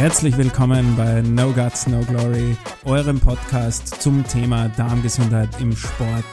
Herzlich willkommen bei No Guts, No Glory, eurem Podcast zum Thema Darmgesundheit im Sport.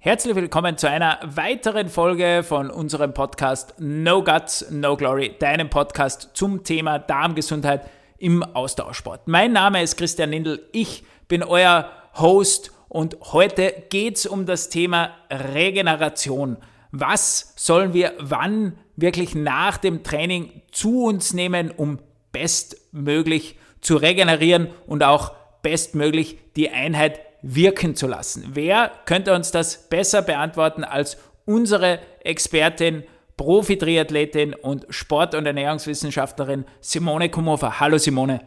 Herzlich willkommen zu einer weiteren Folge von unserem Podcast No Guts, No Glory, deinem Podcast zum Thema Darmgesundheit im Ausdauersport. Mein Name ist Christian Lindl, ich bin euer Host und heute geht es um das Thema Regeneration. Was sollen wir wann wirklich nach dem Training zu uns nehmen, um bestmöglich zu regenerieren und auch bestmöglich die Einheit wirken zu lassen? Wer könnte uns das besser beantworten als unsere Expertin, Profi-Triathletin und Sport- und Ernährungswissenschaftlerin Simone Kumhofer? Hallo Simone.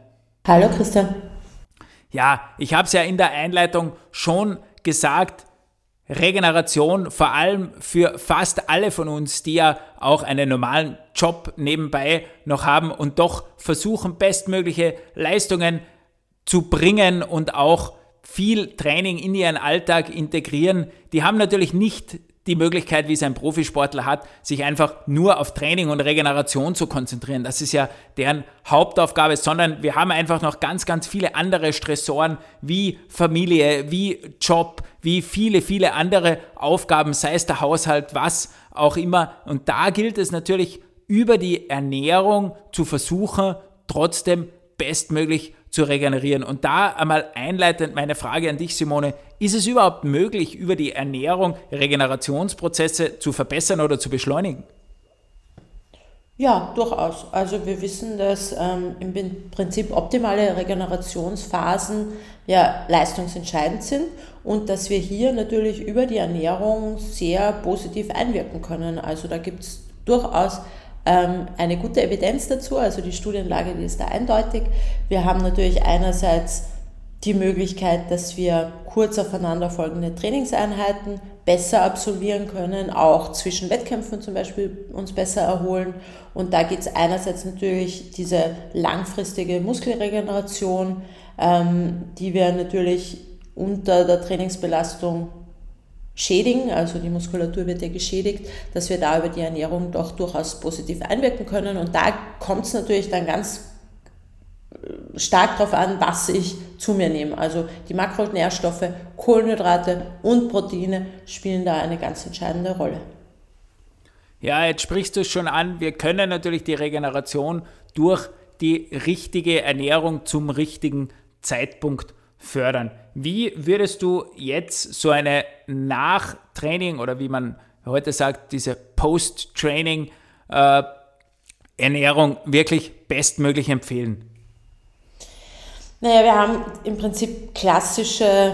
Hallo Christian. Ja, ich habe es ja in der Einleitung schon gesagt, Regeneration, vor allem für fast alle von uns, die ja auch einen normalen Job nebenbei noch haben und doch versuchen, bestmögliche Leistungen zu bringen und auch viel Training in ihren Alltag integrieren, die haben natürlich nicht die Möglichkeit, wie es ein Profisportler hat, sich einfach nur auf Training und Regeneration zu konzentrieren. Das ist ja deren Hauptaufgabe, sondern wir haben einfach noch ganz, ganz viele andere Stressoren wie Familie, wie Job, wie viele, viele andere Aufgaben, sei es der Haushalt, was auch immer. Und da gilt es natürlich über die Ernährung zu versuchen, trotzdem bestmöglich zu regenerieren. Und da einmal einleitend meine Frage an dich, Simone. Ist es überhaupt möglich, über die Ernährung Regenerationsprozesse zu verbessern oder zu beschleunigen? Ja, durchaus. Also wir wissen, dass ähm, im Prinzip optimale Regenerationsphasen ja leistungsentscheidend sind und dass wir hier natürlich über die Ernährung sehr positiv einwirken können. Also da gibt es durchaus eine gute Evidenz dazu, also die Studienlage, die ist da eindeutig. Wir haben natürlich einerseits die Möglichkeit, dass wir kurz aufeinanderfolgende Trainingseinheiten besser absolvieren können, auch zwischen Wettkämpfen zum Beispiel uns besser erholen. Und da geht es einerseits natürlich diese langfristige Muskelregeneration, ähm, die wir natürlich unter der Trainingsbelastung schädigen, also die Muskulatur wird ja geschädigt, dass wir da über die Ernährung doch durchaus positiv einwirken können. Und da kommt es natürlich dann ganz äh, stark darauf an, was ich zu mir nehme. Also die Makronährstoffe, Kohlenhydrate und Proteine spielen da eine ganz entscheidende Rolle. Ja, jetzt sprichst du es schon an. Wir können natürlich die Regeneration durch die richtige Ernährung zum richtigen Zeitpunkt fördern. Wie würdest du jetzt so eine Nachtraining oder wie man heute sagt, diese Post-Training äh, Ernährung wirklich bestmöglich empfehlen? Naja, wir haben im Prinzip klassische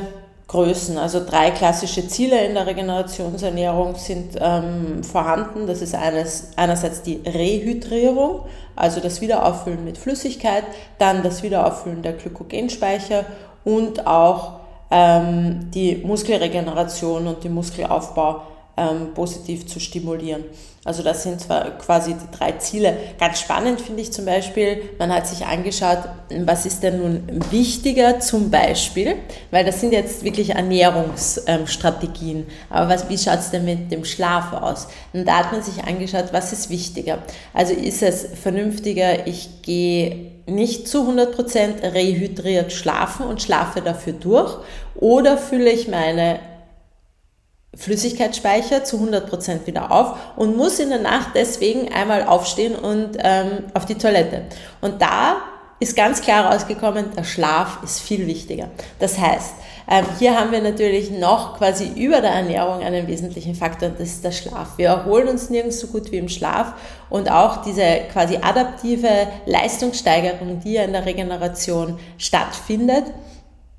Größen, also drei klassische Ziele in der Regenerationsernährung sind ähm, vorhanden. Das ist eines, einerseits die Rehydrierung, also das Wiederauffüllen mit Flüssigkeit, dann das Wiederauffüllen der Glykogenspeicher und auch ähm, die Muskelregeneration und den Muskelaufbau ähm, positiv zu stimulieren. Also das sind zwar quasi die drei Ziele. Ganz spannend finde ich zum Beispiel, man hat sich angeschaut, was ist denn nun wichtiger zum Beispiel, weil das sind jetzt wirklich Ernährungsstrategien. Aber was, wie schaut es denn mit dem Schlaf aus? Und da hat man sich angeschaut, was ist wichtiger? Also ist es vernünftiger, ich gehe nicht zu 100% rehydriert schlafen und schlafe dafür durch oder fülle ich meine Flüssigkeitsspeicher zu 100% wieder auf und muss in der Nacht deswegen einmal aufstehen und ähm, auf die Toilette. Und da ist ganz klar rausgekommen, der Schlaf ist viel wichtiger. Das heißt, ähm, hier haben wir natürlich noch quasi über der Ernährung einen wesentlichen Faktor und das ist der Schlaf. Wir erholen uns nirgends so gut wie im Schlaf und auch diese quasi adaptive Leistungssteigerung, die ja in der Regeneration stattfindet,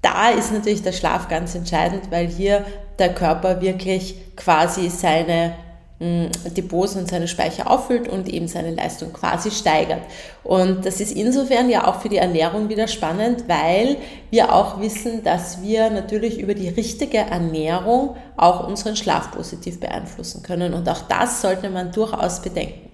da ist natürlich der Schlaf ganz entscheidend, weil hier der Körper wirklich quasi seine Depots und seine Speicher auffüllt und eben seine Leistung quasi steigert. Und das ist insofern ja auch für die Ernährung wieder spannend, weil wir auch wissen, dass wir natürlich über die richtige Ernährung auch unseren Schlaf positiv beeinflussen können. Und auch das sollte man durchaus bedenken.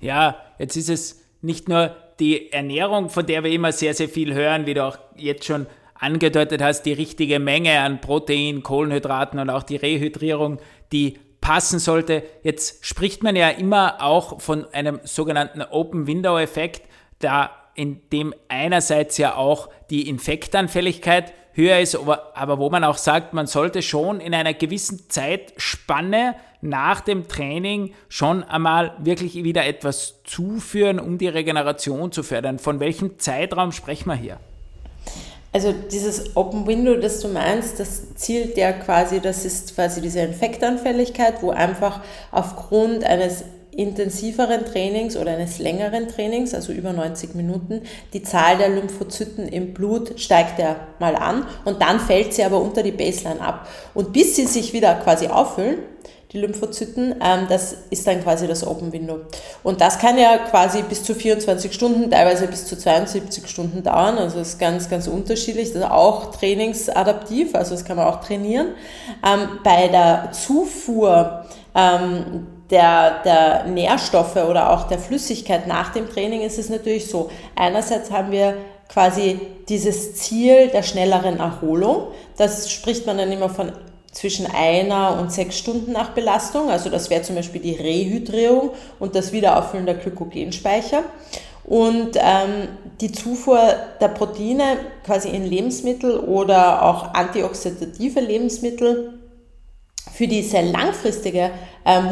Ja, jetzt ist es nicht nur die Ernährung, von der wir immer sehr, sehr viel hören, wie du auch jetzt schon angedeutet hast, die richtige Menge an Protein, Kohlenhydraten und auch die Rehydrierung, die passen sollte. Jetzt spricht man ja immer auch von einem sogenannten Open Window Effekt, da in dem einerseits ja auch die Infektanfälligkeit höher ist, aber, wo man auch sagt, man sollte schon in einer gewissen Zeitspanne nach dem Training schon einmal wirklich wieder etwas zuführen, um die Regeneration zu fördern. Von welchem Zeitraum sprechen wir hier? Also dieses Open Window, das du meinst, das zielt ja quasi, das ist quasi diese Infektanfälligkeit, wo einfach aufgrund eines intensiveren Trainings oder eines längeren Trainings, also über 90 Minuten, die Zahl der Lymphozyten im Blut steigt ja mal an und dann fällt sie aber unter die Baseline ab. Und bis sie sich wieder quasi auffüllen, die Lymphozyten, ähm, das ist dann quasi das Open Window. Und das kann ja quasi bis zu 24 Stunden, teilweise bis zu 72 Stunden dauern. Also ist ganz, ganz unterschiedlich. Das ist auch trainingsadaptiv, also das kann man auch trainieren. Ähm, bei der Zufuhr ähm, der, der Nährstoffe oder auch der Flüssigkeit nach dem Training ist es natürlich so. Einerseits haben wir quasi dieses Ziel der schnelleren Erholung. Das spricht man dann immer von zwischen einer und sechs Stunden nach Belastung. Also das wäre zum Beispiel die Rehydrierung und das Wiederauffüllen der Glykogenspeicher. Und ähm, die Zufuhr der Proteine quasi in Lebensmittel oder auch antioxidative Lebensmittel für die sehr langfristige äh,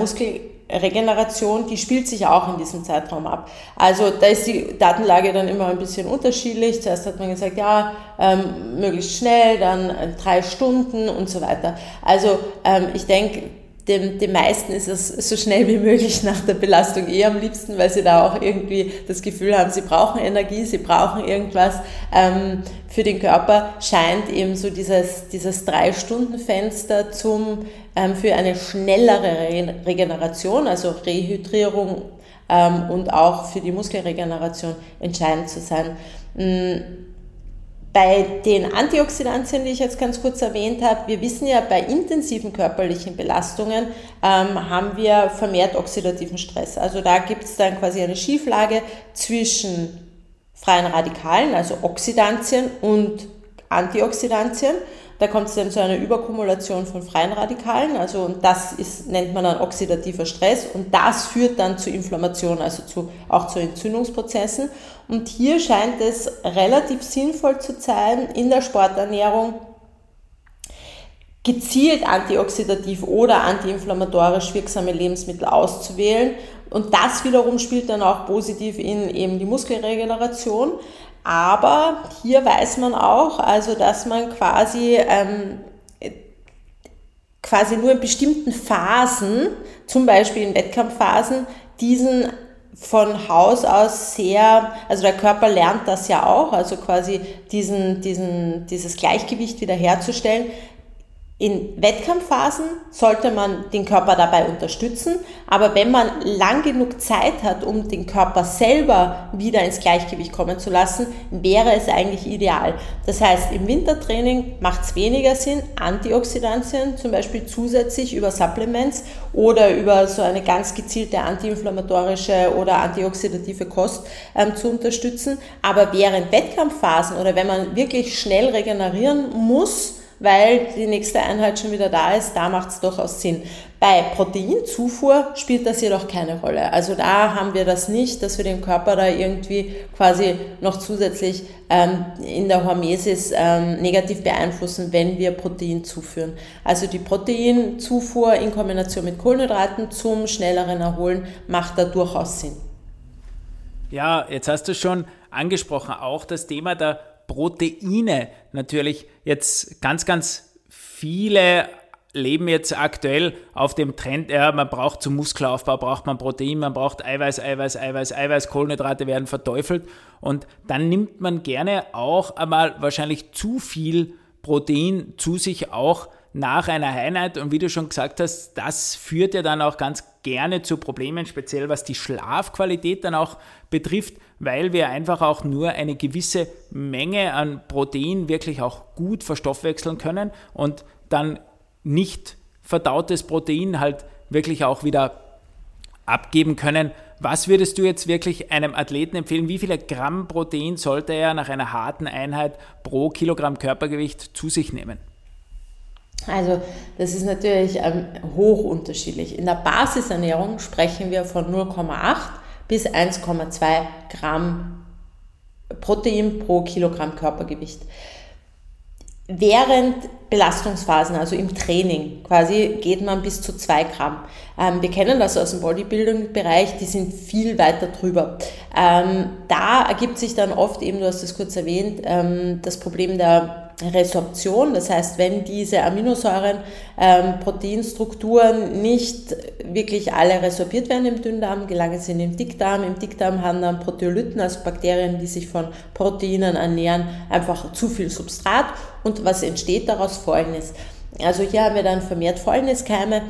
Muskelregeneration, die spielt sich auch in diesem Zeitraum ab. Also da ist die Datenlage dann immer ein bisschen unterschiedlich. Zuerst hat man gesagt, ja, ähm, möglichst schnell, dann äh, drei Stunden und so weiter. Also ähm, ich denke, dem, den meisten ist es so schnell wie möglich nach der Belastung eh am liebsten, weil sie da auch irgendwie das Gefühl haben, sie brauchen Energie, sie brauchen irgendwas. Ähm, für den Körper scheint eben so dieses, dieses Drei-Stunden-Fenster zum, ähm, für eine schnellere Re Regeneration, also Rehydrierung ähm, und auch für die Muskelregeneration entscheidend zu sein. Mhm bei den Antioxidantien, die ich jetzt ganz kurz erwähnt habe, wir wissen ja, bei intensiven körperlichen Belastungen ähm, haben wir vermehrt oxidativen Stress. Also da gibt es dann quasi eine Schieflage zwischen freien Radikalen, also Oxidantien und Antioxidantien. Da kommt es dann zu einer Überkumulation von freien Radikalen, also und das ist, nennt man dann oxidativer Stress und das führt dann zu Inflammation, also zu, auch zu Entzündungsprozessen. Und hier scheint es relativ sinnvoll zu sein, in der Sporternährung gezielt antioxidativ oder antiinflammatorisch wirksame Lebensmittel auszuwählen. Und das wiederum spielt dann auch positiv in eben die Muskelregeneration. Aber hier weiß man auch, also dass man quasi ähm, quasi nur in bestimmten Phasen, zum Beispiel in Wettkampfphasen, diesen von Haus aus sehr, also der Körper lernt das ja auch, also quasi diesen, diesen, dieses Gleichgewicht wiederherzustellen, in Wettkampfphasen sollte man den Körper dabei unterstützen, aber wenn man lang genug Zeit hat, um den Körper selber wieder ins Gleichgewicht kommen zu lassen, wäre es eigentlich ideal. Das heißt, im Wintertraining macht es weniger Sinn, Antioxidantien zum Beispiel zusätzlich über Supplements oder über so eine ganz gezielte antiinflammatorische oder antioxidative Kost ähm, zu unterstützen. Aber während Wettkampfphasen oder wenn man wirklich schnell regenerieren muss, weil die nächste Einheit schon wieder da ist, da macht es durchaus Sinn. Bei Proteinzufuhr spielt das jedoch keine Rolle. Also da haben wir das nicht, dass wir den Körper da irgendwie quasi noch zusätzlich ähm, in der Hormesis ähm, negativ beeinflussen, wenn wir Protein zuführen. Also die Proteinzufuhr in Kombination mit Kohlenhydraten zum schnelleren Erholen macht da durchaus Sinn. Ja, jetzt hast du schon angesprochen, auch das Thema der Proteine. Natürlich jetzt ganz, ganz viele leben jetzt aktuell auf dem Trend, ja, man braucht zum Muskelaufbau, braucht man Protein, man braucht Eiweiß, Eiweiß, Eiweiß, Eiweiß, Kohlenhydrate werden verteufelt. Und dann nimmt man gerne auch einmal wahrscheinlich zu viel Protein zu sich auch nach einer Einheit und wie du schon gesagt hast, das führt ja dann auch ganz gerne zu Problemen, speziell was die Schlafqualität dann auch betrifft, weil wir einfach auch nur eine gewisse Menge an Protein wirklich auch gut verstoffwechseln können und dann nicht verdautes Protein halt wirklich auch wieder abgeben können. Was würdest du jetzt wirklich einem Athleten empfehlen? Wie viele Gramm Protein sollte er nach einer harten Einheit pro Kilogramm Körpergewicht zu sich nehmen? Also das ist natürlich ähm, hoch unterschiedlich. In der Basisernährung sprechen wir von 0,8 bis 1,2 Gramm Protein pro Kilogramm Körpergewicht. Während Belastungsphasen, also im Training, quasi geht man bis zu 2 Gramm. Ähm, wir kennen das aus dem Bodybuilding-Bereich, die sind viel weiter drüber. Ähm, da ergibt sich dann oft eben, du hast es kurz erwähnt, ähm, das Problem der Resorption, das heißt, wenn diese Aminosäuren, ähm, Proteinstrukturen nicht wirklich alle resorbiert werden im Dünndarm, gelangen sie in den Dickdarm. Im Dickdarm haben dann Proteolyten, also Bakterien, die sich von Proteinen ernähren, einfach zu viel Substrat und was entsteht daraus folgendes. Also hier haben wir dann vermehrt Fäulniskeime,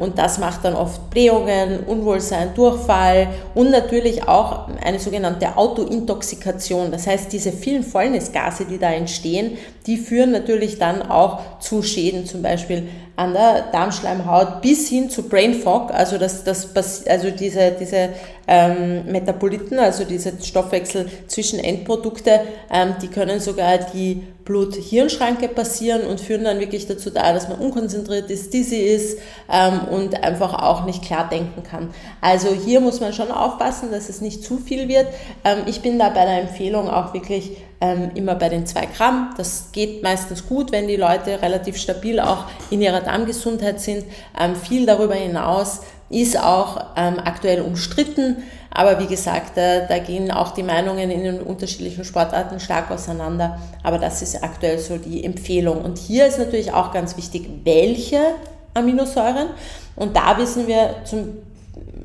und das macht dann oft Blähungen, Unwohlsein, Durchfall und natürlich auch eine sogenannte Autointoxikation. Das heißt, diese vielen Fäulnisgase, die da entstehen, die führen natürlich dann auch zu Schäden, zum Beispiel an der Darmschleimhaut bis hin zu Brain Fog, also, das, das, also diese, diese ähm, Metaboliten, also diese Stoffwechsel-Zwischenendprodukte, ähm, die können sogar die Blut-Hirn-Schranke passieren und führen dann wirklich dazu da, dass man unkonzentriert ist, dizzy ist ähm, und einfach auch nicht klar denken kann. Also hier muss man schon aufpassen, dass es nicht zu viel wird. Ähm, ich bin da bei der Empfehlung auch wirklich ähm, immer bei den zwei Gramm. Das geht meistens gut, wenn die Leute relativ stabil auch in ihrer Darmgesundheit sind. Ähm, viel darüber hinaus ist auch ähm, aktuell umstritten. Aber wie gesagt, da, da, gehen auch die Meinungen in den unterschiedlichen Sportarten stark auseinander. Aber das ist aktuell so die Empfehlung. Und hier ist natürlich auch ganz wichtig, welche Aminosäuren. Und da wissen wir zum,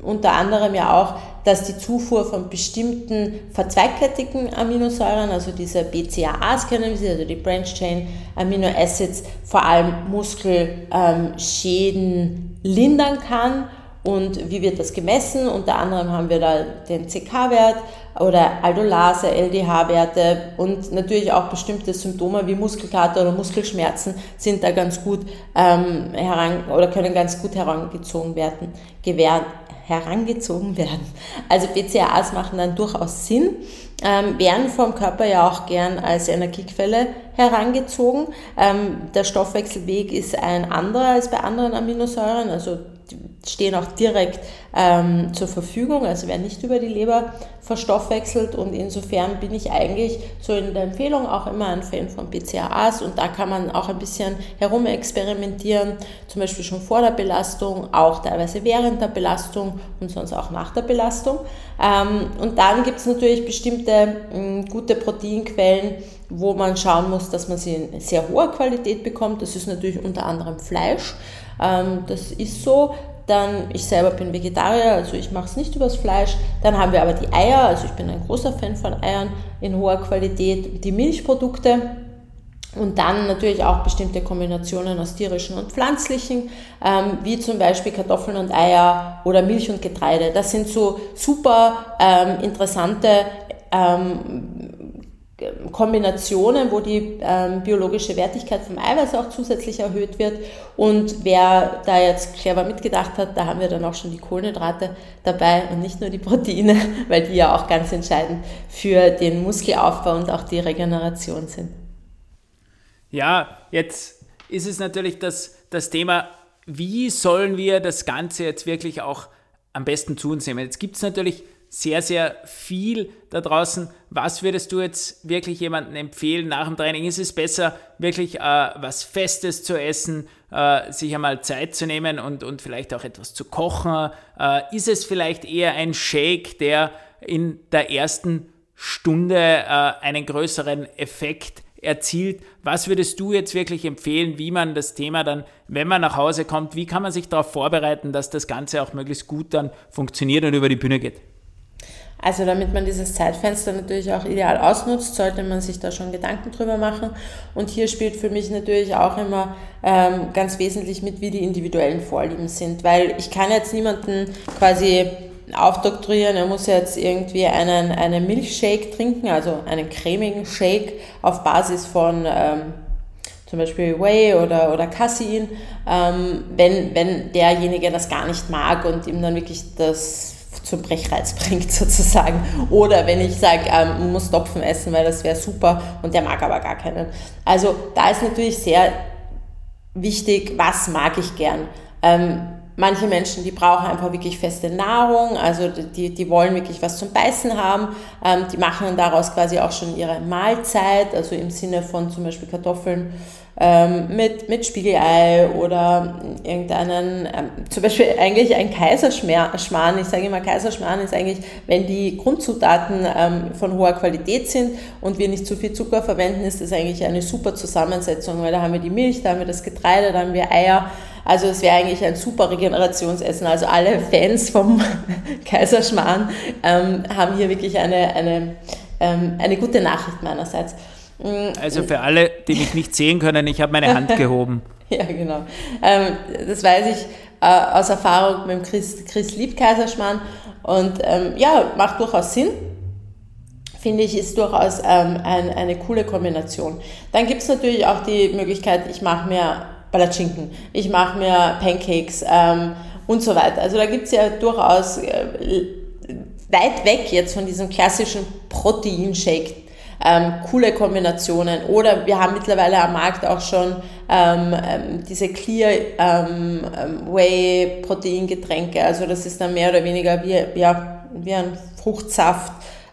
unter anderem ja auch, dass die Zufuhr von bestimmten verzweigkettigen Aminosäuren, also diese BCAAs kennen wir, also die Branch Chain Amino Acids, vor allem Muskelschäden lindern kann und wie wird das gemessen? Unter anderem haben wir da den CK-Wert oder Aldolase, LDH-Werte und natürlich auch bestimmte Symptome wie Muskelkater oder Muskelschmerzen sind da ganz gut ähm, heran oder können ganz gut herangezogen werden, gewähren, herangezogen werden. Also BCAAs machen dann durchaus Sinn, ähm, werden vom Körper ja auch gern als Energiequelle herangezogen. Ähm, der Stoffwechselweg ist ein anderer als bei anderen Aminosäuren, also stehen auch direkt ähm, zur Verfügung, also werden nicht über die Leber verstoffwechselt und insofern bin ich eigentlich so in der Empfehlung auch immer ein Fan von BCAAs und da kann man auch ein bisschen herumexperimentieren, zum Beispiel schon vor der Belastung, auch teilweise während der Belastung und sonst auch nach der Belastung. Ähm, und dann gibt es natürlich bestimmte äh, gute Proteinquellen, wo man schauen muss, dass man sie in sehr hoher Qualität bekommt. Das ist natürlich unter anderem Fleisch. Ähm, das ist so. Dann, ich selber bin Vegetarier, also ich mache es nicht übers Fleisch. Dann haben wir aber die Eier, also ich bin ein großer Fan von Eiern in hoher Qualität. Die Milchprodukte, und dann natürlich auch bestimmte Kombinationen aus tierischen und pflanzlichen, ähm, wie zum Beispiel Kartoffeln und Eier oder Milch und Getreide. Das sind so super ähm, interessante ähm, Kombinationen, wo die ähm, biologische Wertigkeit vom Eiweiß auch zusätzlich erhöht wird. Und wer da jetzt clever mitgedacht hat, da haben wir dann auch schon die Kohlenhydrate dabei und nicht nur die Proteine, weil die ja auch ganz entscheidend für den Muskelaufbau und auch die Regeneration sind. Ja, jetzt ist es natürlich das, das Thema, wie sollen wir das Ganze jetzt wirklich auch am besten zu uns nehmen? Jetzt gibt es natürlich sehr, sehr viel da draußen. Was würdest du jetzt wirklich jemandem empfehlen nach dem Training? Ist es besser, wirklich äh, was Festes zu essen, äh, sich einmal Zeit zu nehmen und, und vielleicht auch etwas zu kochen? Äh, ist es vielleicht eher ein Shake, der in der ersten Stunde äh, einen größeren Effekt erzielt. Was würdest du jetzt wirklich empfehlen, wie man das Thema dann, wenn man nach Hause kommt, wie kann man sich darauf vorbereiten, dass das Ganze auch möglichst gut dann funktioniert und über die Bühne geht? Also damit man dieses Zeitfenster natürlich auch ideal ausnutzt, sollte man sich da schon Gedanken drüber machen. Und hier spielt für mich natürlich auch immer ähm, ganz wesentlich mit, wie die individuellen Vorlieben sind, weil ich kann jetzt niemanden quasi aufdoktrieren, er muss jetzt irgendwie einen, einen Milchshake trinken, also einen cremigen Shake auf Basis von ähm, zum Beispiel Whey oder, oder Casein, ähm, wenn, wenn derjenige das gar nicht mag und ihm dann wirklich das zum Brechreiz bringt sozusagen. Oder wenn ich sage, ähm, man muss Topfen essen, weil das wäre super und der mag aber gar keinen. Also da ist natürlich sehr wichtig, was mag ich gern. Ähm, manche Menschen, die brauchen einfach wirklich feste Nahrung, also die, die wollen wirklich was zum Beißen haben. Ähm, die machen daraus quasi auch schon ihre Mahlzeit, also im Sinne von zum Beispiel Kartoffeln ähm, mit, mit Spiegelei oder irgendeinen, ähm, zum Beispiel eigentlich ein Kaiserschmarrn, ich sage immer Kaiserschmarrn ist eigentlich, wenn die Grundzutaten ähm, von hoher Qualität sind und wir nicht zu viel Zucker verwenden, ist das eigentlich eine super Zusammensetzung, weil da haben wir die Milch, da haben wir das Getreide, da haben wir Eier, also es wäre eigentlich ein super Regenerationsessen. Also alle Fans vom Kaiserschmarrn ähm, haben hier wirklich eine, eine, ähm, eine gute Nachricht meinerseits. Mm, also für alle, die mich nicht sehen können, ich habe meine Hand gehoben. ja, genau. Ähm, das weiß ich äh, aus Erfahrung mit dem Chris, Chris liebt Kaiserschmarrn und ähm, ja, macht durchaus Sinn. Finde ich, ist durchaus ähm, ein, eine coole Kombination. Dann gibt es natürlich auch die Möglichkeit, ich mache mir Palatschinken, ich mache mir Pancakes ähm, und so weiter. Also da gibt es ja durchaus äh, weit weg jetzt von diesem klassischen Proteinshake ähm, coole Kombinationen. Oder wir haben mittlerweile am Markt auch schon ähm, ähm, diese Clear ähm, ähm, Whey Proteingetränke. Also das ist dann mehr oder weniger wie, ja, wie ein Fruchtsaft.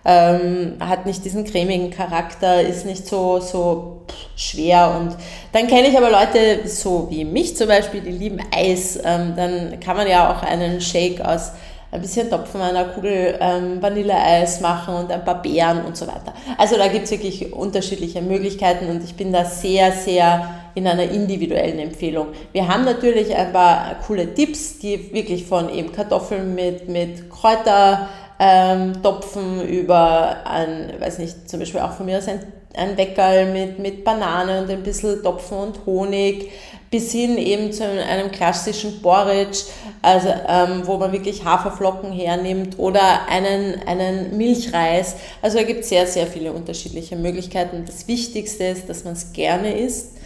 Ähm, hat nicht diesen cremigen Charakter, ist nicht so, so schwer. Und dann kenne ich aber Leute, so wie mich zum Beispiel, die lieben Eis. Ähm, dann kann man ja auch einen Shake aus ein bisschen Topfen einer Kugel ähm, Vanilleeis machen und ein paar Beeren und so weiter. Also da gibt es wirklich unterschiedliche Möglichkeiten und ich bin da sehr, sehr in einer individuellen Empfehlung. Wir haben natürlich ein paar coole Tipps, die wirklich von eben Kartoffeln mit, mit Kräuter ähm, Topfen über ein, weiß nicht, zum Beispiel auch von mir aus ein, ein Weckerl mit, mit Banane und ein bisschen Topfen und Honig, bis hin eben zu einem klassischen Porridge, also ähm, wo man wirklich Haferflocken hernimmt oder einen, einen Milchreis. Also da gibt es sehr, sehr viele unterschiedliche Möglichkeiten. Das Wichtigste ist, dass man es gerne isst,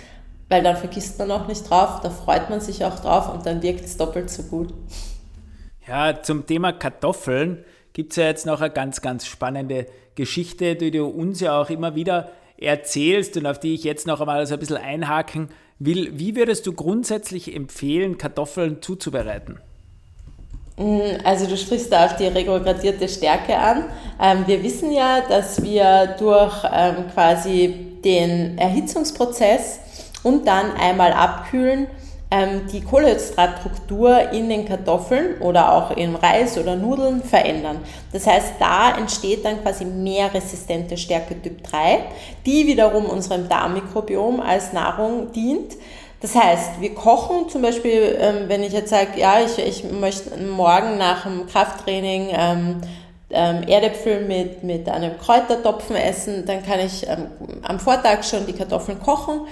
weil dann vergisst man auch nicht drauf, da freut man sich auch drauf und dann wirkt es doppelt so gut. Ja, zum Thema Kartoffeln gibt es ja jetzt noch eine ganz, ganz spannende Geschichte, die du uns ja auch immer wieder erzählst und auf die ich jetzt noch einmal so ein bisschen einhaken will. Wie würdest du grundsätzlich empfehlen, Kartoffeln zuzubereiten? Mm, also du sprichst da auf die retrogradierte Stärke an. Ähm, wir wissen ja, dass wir durch ähm, quasi den Erhitzungsprozess und dann einmal abkühlen ähm, die Kohlenhydratstruktur in den Kartoffeln oder auch im Reis oder Nudeln verändern. Das heißt, da entsteht dann quasi mehr resistente Stärke Typ 3, die wiederum unserem Darmmikrobiom als Nahrung dient. Das heißt, wir kochen zum Beispiel, ähm, wenn ich jetzt sage, ja, ich, ich möchte morgen nach dem Krafttraining ähm, ähm, Erdäpfel mit, mit einem Kräutertopfen essen, dann kann ich ähm, am Vortag schon die Kartoffeln kochen,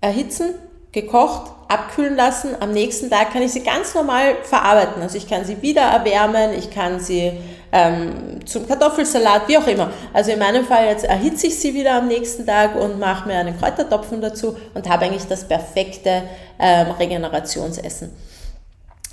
erhitzen, gekocht, abkühlen lassen. Am nächsten Tag kann ich sie ganz normal verarbeiten. Also ich kann sie wieder erwärmen, ich kann sie ähm, zum Kartoffelsalat, wie auch immer. Also in meinem Fall jetzt erhitze ich sie wieder am nächsten Tag und mache mir einen Kräutertopfen dazu und habe eigentlich das perfekte ähm, Regenerationsessen.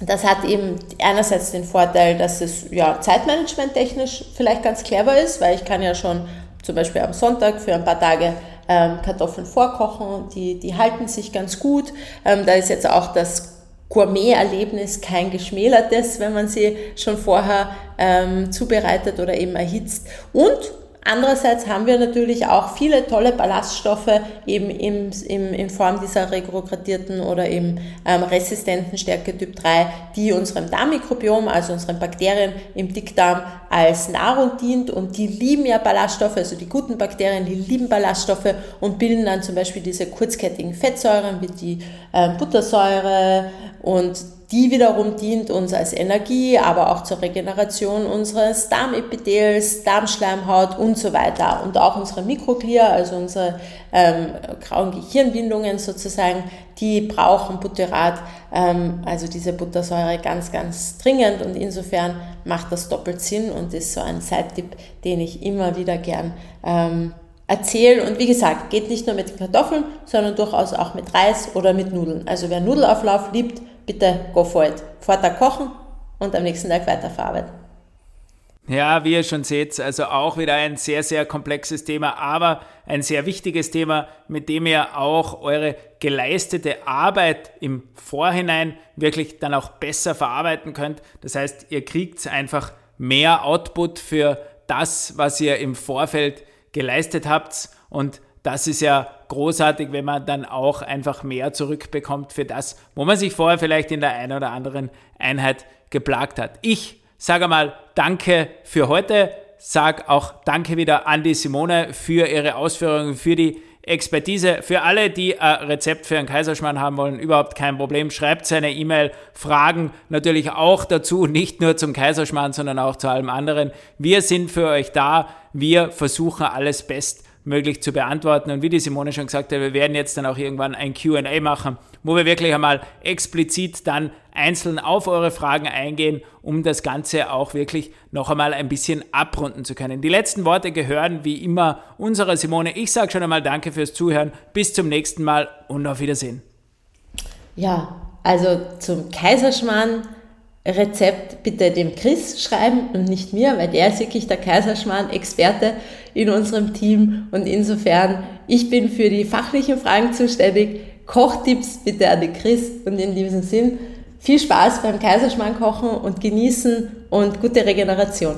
Das hat eben einerseits den Vorteil, dass es ja, Zeitmanagement technisch vielleicht ganz clever ist, weil ich kann ja schon zum Beispiel am Sonntag für ein paar Tage ähm, Kartoffeln vorkochen, die, die halten sich ganz gut. Ähm, da ist jetzt auch das Gourmet-Erlebnis kein geschmälertes, wenn man sie schon vorher ähm, zubereitet oder eben erhitzt. Und Andererseits haben wir natürlich auch viele tolle Ballaststoffe eben im, im, in Form dieser retrogradierten oder eben ähm, resistenten Stärke Typ 3, die unserem Darmmikrobiom, also unseren Bakterien im Dickdarm als Nahrung dient. Und die lieben ja Ballaststoffe, also die guten Bakterien, die lieben Ballaststoffe und bilden dann zum Beispiel diese kurzkettigen Fettsäuren wie die ähm, Buttersäure und die wiederum dient uns als Energie, aber auch zur Regeneration unseres Darmepithels, Darmschleimhaut und so weiter. Und auch unsere Mikroglia, also unsere ähm, grauen Gehirnbindungen sozusagen, die brauchen Butterat, ähm, also diese Buttersäure ganz, ganz dringend. Und insofern macht das doppelt Sinn und ist so ein Zeittipp, den ich immer wieder gern ähm, erzähle. Und wie gesagt, geht nicht nur mit Kartoffeln, sondern durchaus auch mit Reis oder mit Nudeln. Also wer Nudelauflauf liebt, bitte go for it. Vortag kochen und am nächsten Tag weiterverarbeiten. Ja, wie ihr schon seht, also auch wieder ein sehr, sehr komplexes Thema, aber ein sehr wichtiges Thema, mit dem ihr auch eure geleistete Arbeit im Vorhinein wirklich dann auch besser verarbeiten könnt. Das heißt, ihr kriegt einfach mehr Output für das, was ihr im Vorfeld geleistet habt und das ist ja großartig, wenn man dann auch einfach mehr zurückbekommt für das, wo man sich vorher vielleicht in der einen oder anderen Einheit geplagt hat. Ich sage mal Danke für heute, sage auch Danke wieder an die Simone für ihre Ausführungen, für die Expertise. Für alle, die ein Rezept für einen Kaiserschmarrn haben wollen, überhaupt kein Problem. Schreibt seine E-Mail, Fragen natürlich auch dazu, nicht nur zum Kaiserschmarrn, sondern auch zu allem anderen. Wir sind für euch da. Wir versuchen alles best möglich zu beantworten. Und wie die Simone schon gesagt hat, wir werden jetzt dann auch irgendwann ein QA machen, wo wir wirklich einmal explizit dann einzeln auf eure Fragen eingehen, um das Ganze auch wirklich noch einmal ein bisschen abrunden zu können. Die letzten Worte gehören wie immer unserer Simone. Ich sage schon einmal Danke fürs Zuhören. Bis zum nächsten Mal und auf Wiedersehen. Ja, also zum Kaiserschmarrn Rezept bitte dem Chris schreiben und nicht mir, weil der ist wirklich der Kaiserschmarrn-Experte in unserem Team und insofern, ich bin für die fachlichen Fragen zuständig. Kochtipps bitte an den Chris und in diesem Sinn viel Spaß beim Kaiserschmarrn kochen und genießen und gute Regeneration.